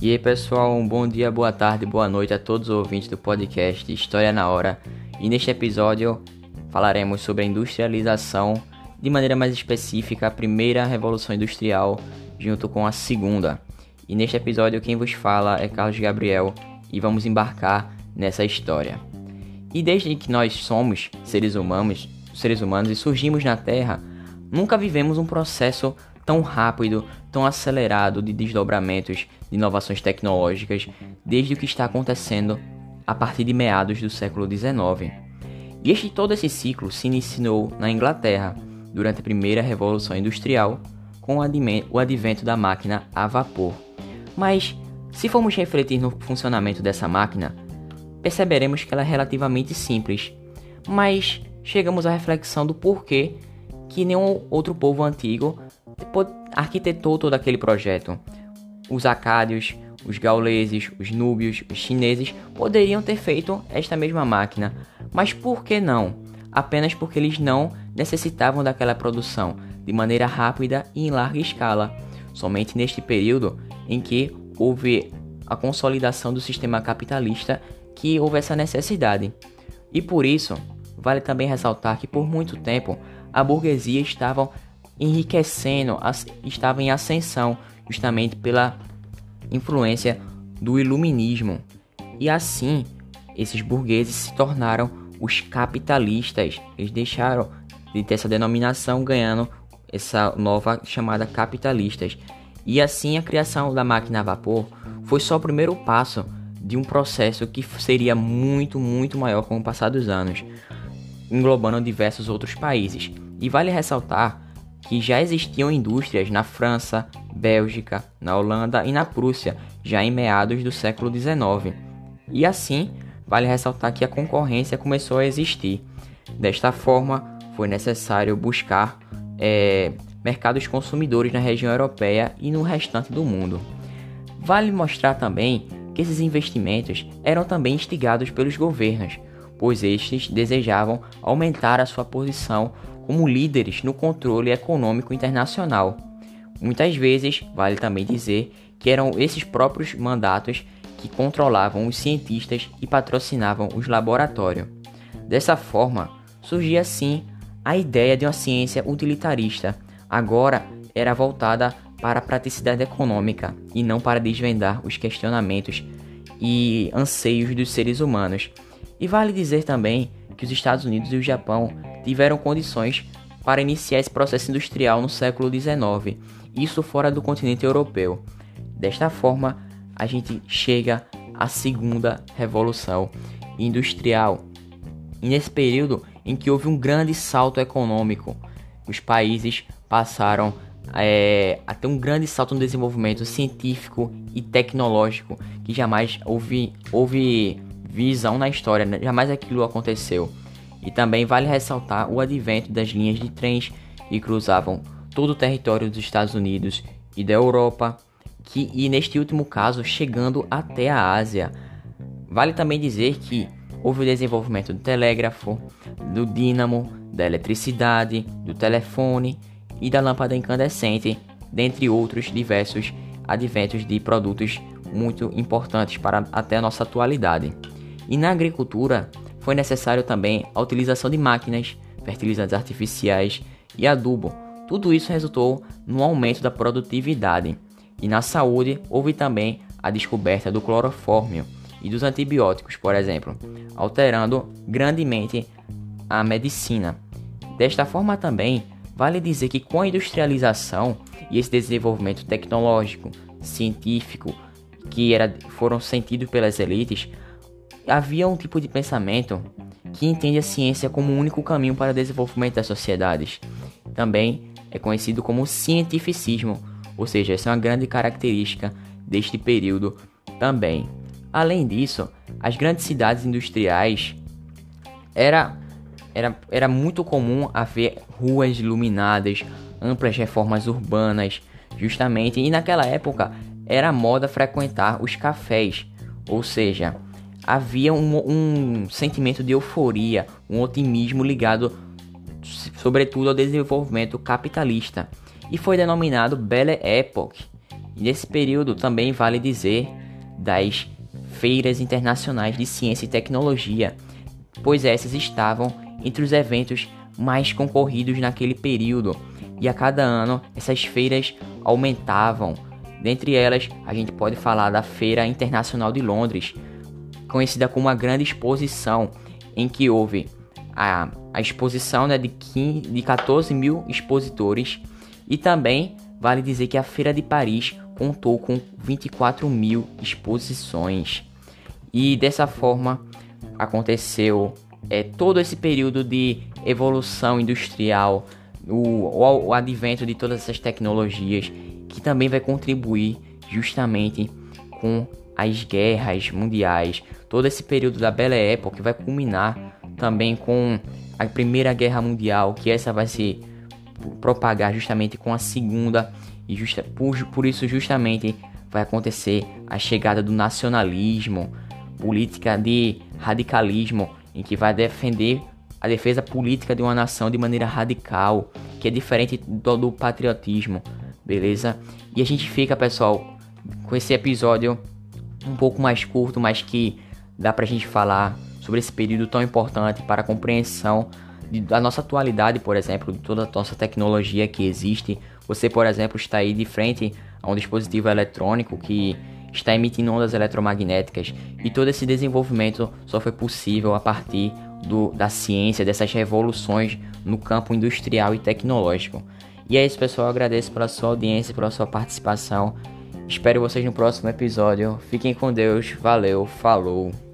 E aí pessoal, um bom dia, boa tarde, boa noite a todos os ouvintes do podcast História na Hora. E neste episódio falaremos sobre a industrialização, de maneira mais específica, a primeira revolução industrial junto com a segunda. E neste episódio quem vos fala é Carlos Gabriel e vamos embarcar nessa história. E desde que nós somos seres humanos, seres humanos e surgimos na Terra, nunca vivemos um processo tão rápido, tão acelerado de desdobramentos de inovações tecnológicas desde o que está acontecendo a partir de meados do século XIX. E este todo esse ciclo se iniciou na Inglaterra durante a primeira revolução industrial com o advento da máquina a vapor. Mas se formos refletir no funcionamento dessa máquina, perceberemos que ela é relativamente simples, mas chegamos à reflexão do porquê que nenhum outro povo antigo arquitetou todo aquele projeto. Os acádios, os gauleses, os núbios, os chineses poderiam ter feito esta mesma máquina, mas por que não? Apenas porque eles não necessitavam daquela produção de maneira rápida e em larga escala. Somente neste período em que houve a consolidação do sistema capitalista que houve essa necessidade. E por isso, vale também ressaltar que por muito tempo a burguesia estava enriquecendo, estava em ascensão, justamente pela influência do iluminismo. E assim, esses burgueses se tornaram os capitalistas. Eles deixaram de ter essa denominação, ganhando essa nova chamada capitalistas. E assim a criação da máquina a vapor foi só o primeiro passo de um processo que seria muito, muito maior com o passar dos anos, englobando diversos outros países. E vale ressaltar que já existiam indústrias na França, Bélgica, na Holanda e na Prússia, já em meados do século XIX. E assim, vale ressaltar que a concorrência começou a existir. Desta forma, foi necessário buscar é, mercados consumidores na região europeia e no restante do mundo. Vale mostrar também que esses investimentos eram também instigados pelos governos, pois estes desejavam aumentar a sua posição como líderes no controle econômico internacional. Muitas vezes, vale também dizer que eram esses próprios mandatos que controlavam os cientistas e patrocinavam os laboratórios. Dessa forma, surgia assim a ideia de uma ciência utilitarista, agora era voltada para a praticidade econômica e não para desvendar os questionamentos e anseios dos seres humanos. E vale dizer também que os Estados Unidos e o Japão tiveram condições para iniciar esse processo industrial no século XIX, isso fora do continente europeu. Desta forma, a gente chega à segunda revolução industrial. E nesse período em que houve um grande salto econômico, os países passaram é, a ter um grande salto no desenvolvimento científico e tecnológico que jamais houve, houve visão na história, né? jamais aquilo aconteceu. E também vale ressaltar o advento das linhas de trens que cruzavam todo o território dos Estados Unidos e da Europa, que, e neste último caso chegando até a Ásia. Vale também dizer que houve o desenvolvimento do telégrafo, do dínamo, da eletricidade, do telefone e da lâmpada incandescente, dentre outros diversos adventos de produtos muito importantes para até a nossa atualidade. E na agricultura foi necessário também a utilização de máquinas, fertilizantes artificiais e adubo. Tudo isso resultou no aumento da produtividade. E na saúde houve também a descoberta do clorofórmio e dos antibióticos, por exemplo, alterando grandemente a medicina. Desta forma também, vale dizer que com a industrialização e esse desenvolvimento tecnológico, científico, que era, foram sentidos pelas elites, havia um tipo de pensamento que entende a ciência como o único caminho para o desenvolvimento das sociedades. Também é conhecido como cientificismo, ou seja, essa é uma grande característica deste período também. Além disso, as grandes cidades industriais era, era, era muito comum haver ruas iluminadas, amplas reformas urbanas, justamente, e naquela época era moda frequentar os cafés, ou seja, havia um, um sentimento de euforia, um otimismo ligado, sobretudo, ao desenvolvimento capitalista, e foi denominado Belle Époque. E nesse período também vale dizer das feiras internacionais de ciência e tecnologia, pois essas estavam entre os eventos mais concorridos naquele período. E a cada ano essas feiras aumentavam. Dentre elas, a gente pode falar da Feira Internacional de Londres, conhecida como uma grande exposição, em que houve a, a exposição né, de, 15, de 14 mil expositores e também vale dizer que a Feira de Paris contou com 24 mil exposições. E dessa forma aconteceu é, todo esse período de evolução industrial, o, o, o advento de todas essas tecnologias, que também vai contribuir justamente com as guerras mundiais, todo esse período da Belle Époque vai culminar também com a Primeira Guerra Mundial, que essa vai se propagar justamente com a Segunda e justa, por, por isso justamente vai acontecer a chegada do nacionalismo, política de radicalismo, em que vai defender a defesa política de uma nação de maneira radical, que é diferente do, do patriotismo, beleza? E a gente fica, pessoal, com esse episódio um pouco mais curto, mas que dá pra gente falar sobre esse período tão importante para a compreensão de, da nossa atualidade, por exemplo, de toda a nossa tecnologia que existe. Você, por exemplo, está aí de frente a um dispositivo eletrônico que está emitindo ondas eletromagnéticas e todo esse desenvolvimento só foi possível a partir do, da ciência, dessas revoluções no campo industrial e tecnológico. E é isso, pessoal. Eu agradeço pela sua audiência, pela sua participação. Espero vocês no próximo episódio. Fiquem com Deus. Valeu, falou.